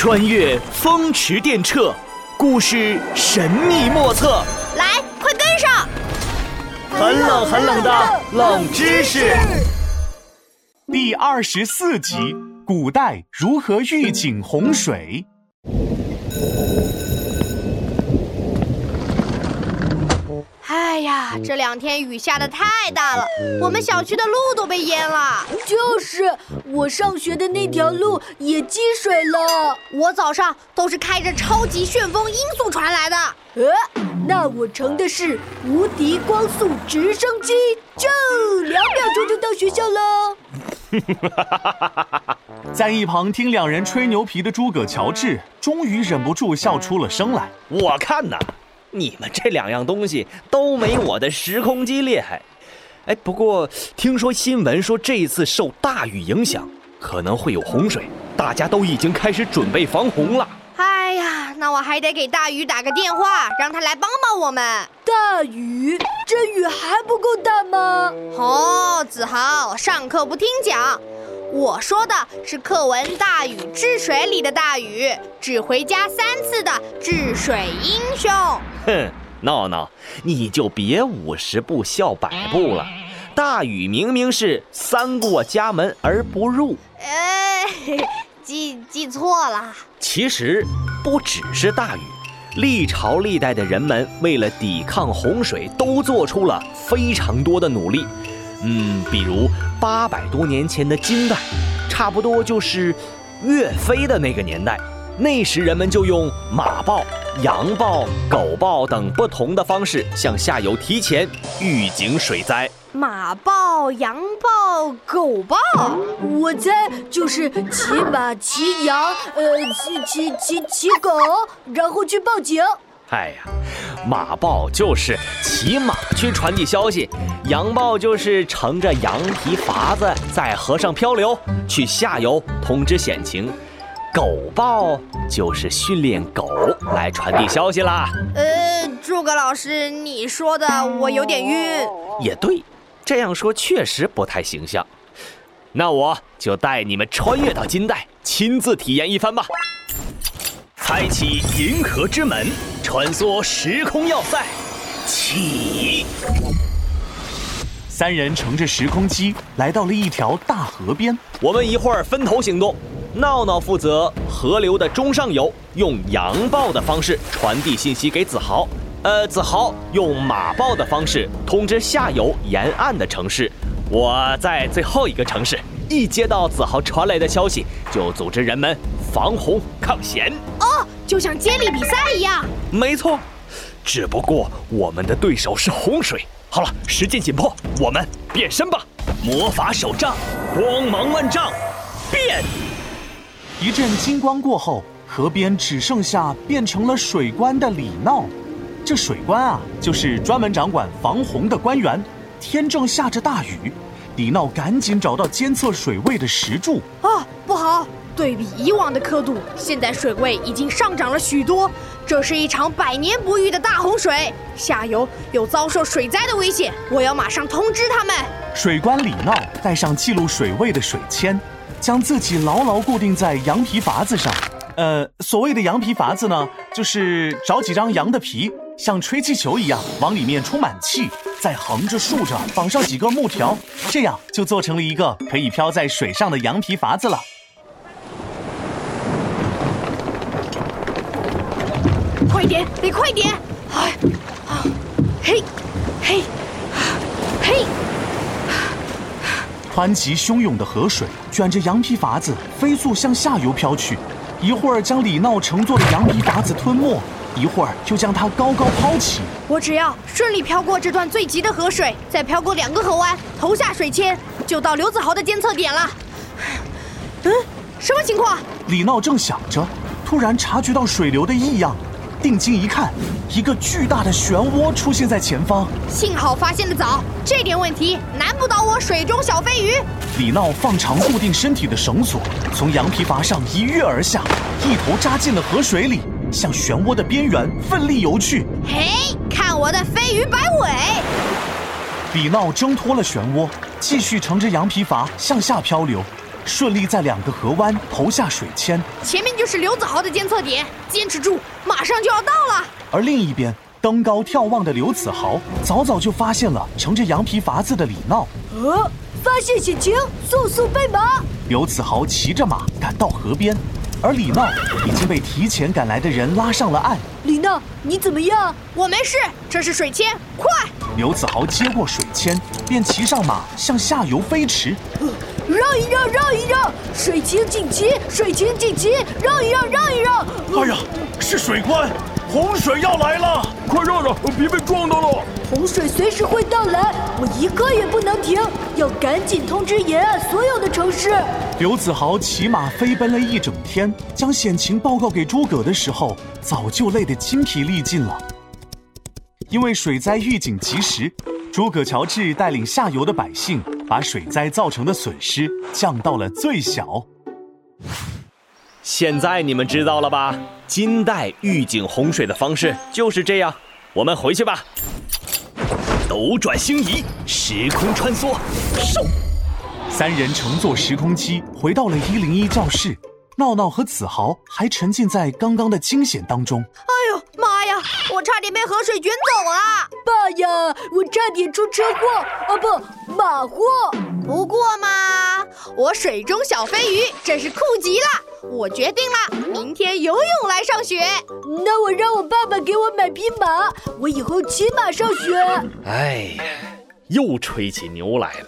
穿越风驰电掣，故事神秘莫测。来，快跟上！很冷很冷的冷知识。第二十四集：古代如何预警洪水？哎呀，这两天雨下的太大了，我们小区的路都被淹了。就是，我上学的那条路也积水了。我早上都是开着超级旋风音速传来的。呃，那我乘的是无敌光速直升机，就两秒钟就到学校了。在一旁听两人吹牛皮的诸葛乔治，终于忍不住笑出了声来。我看呐，你们这两样东西都没我的时空机厉害。哎，不过听说新闻说这一次受大雨影响，可能会有洪水，大家都已经开始准备防洪了。哎呀，那我还得给大雨打个电话，让他来帮帮我们。大雨，这雨还不够大吗？哦，子豪，上课不听讲。我说的是课文《大禹治水》里的大禹，只回家三次的治水英雄。哼，闹闹，你就别五十步笑百步了。大禹明明是三过家门而不入。呃，记记错了。其实不只是大禹，历朝历代的人们为了抵抗洪水，都做出了非常多的努力。嗯，比如八百多年前的金代，差不多就是岳飞的那个年代。那时人们就用马报、羊报、狗报等不同的方式向下游提前预警水灾。马报、羊报、狗报，我猜就是骑马、骑羊，呃，骑骑骑骑狗，然后去报警。哎呀，马报就是骑马去传递消息，羊报就是乘着羊皮筏子在河上漂流去下游通知险情，狗报就是训练狗来传递消息啦。呃，诸葛老师，你说的我有点晕。也对，这样说确实不太形象。那我就带你们穿越到金代，亲自体验一番吧。开启银河之门，穿梭时空要塞，起！三人乘着时空机来到了一条大河边。我们一会儿分头行动，闹闹负责河流的中上游，用羊报的方式传递信息给子豪。呃，子豪用马报的方式通知下游沿岸的城市。我在最后一个城市，一接到子豪传来的消息，就组织人们防洪抗险。哦，就像接力比赛一样。没错，只不过我们的对手是洪水。好了，时间紧迫，我们变身吧！魔法手杖，光芒万丈，变！一阵金光过后，河边只剩下变成了水官的李闹。这水官啊，就是专门掌管防洪的官员。天正下着大雨，李闹赶紧找到监测水位的石柱。啊，不好！对比以往的刻度，现在水位已经上涨了许多。这是一场百年不遇的大洪水，下游有遭受水灾的危险。我要马上通知他们。水官李闹带上记录水位的水签，将自己牢牢固定在羊皮筏子上。呃，所谓的羊皮筏子呢，就是找几张羊的皮，像吹气球一样往里面充满气，再横着竖着绑上几根木条，这样就做成了一个可以飘在水上的羊皮筏子了。快点，得快点！哎，啊，嘿，嘿，嘿！湍急汹涌的河水卷着羊皮筏子飞速向下游飘去，一会儿将李闹乘坐的羊皮筏子吞没，一会儿就将它高高抛起。我只要顺利飘过这段最急的河水，再飘过两个河湾，投下水签，就到刘子豪的监测点了。嗯，什么情况？李闹正想着，突然察觉到水流的异样。定睛一看，一个巨大的漩涡出现在前方。幸好发现的早，这点问题难不倒我水中小飞鱼。李闹放长固定身体的绳索，从羊皮筏上一跃而下，一头扎进了河水里，向漩涡的边缘奋力游去。嘿，看我的飞鱼摆尾！李闹挣脱了漩涡，继续乘着羊皮筏向下漂流。顺利在两个河湾投下水签，前面就是刘子豪的监测点，坚持住，马上就要到了。而另一边，登高眺望的刘子豪早早就发现了乘着羊皮筏子的李闹。呃，发现险情，速速备马。刘子豪骑着马赶到河边，而李闹已经被提前赶来的人拉上了岸。李闹，你怎么样？我没事，这是水签，快！刘子豪接过水签，便骑上马向下游飞驰。让一让，让一让，水情紧急，水情紧急，让一让，让一让。哎呀，是水关，洪水要来了，快让让，别被撞到了。洪水随时会到来，我一刻也不能停，要赶紧通知沿岸所有的城市。刘子豪骑马飞奔了一整天，将险情报告给诸葛的时候，早就累得筋疲力尽了。因为水灾预警及时，诸葛乔治带领下游的百姓，把水灾造成的损失降到了最小。现在你们知道了吧？金代预警洪水的方式就是这样。我们回去吧。斗转星移，时空穿梭，收！三人乘坐时空机回到了一零一教室，闹闹和子豪还沉浸在刚刚的惊险当中。哎呦妈呀！我差点被河水卷走了。爸呀，我差点出车祸啊不，马祸。不过嘛，我水中小飞鱼真是酷极了。我决定了，明天游泳来上学。那我让我爸爸给我买匹马，我以后骑马上学。哎，又吹起牛来了。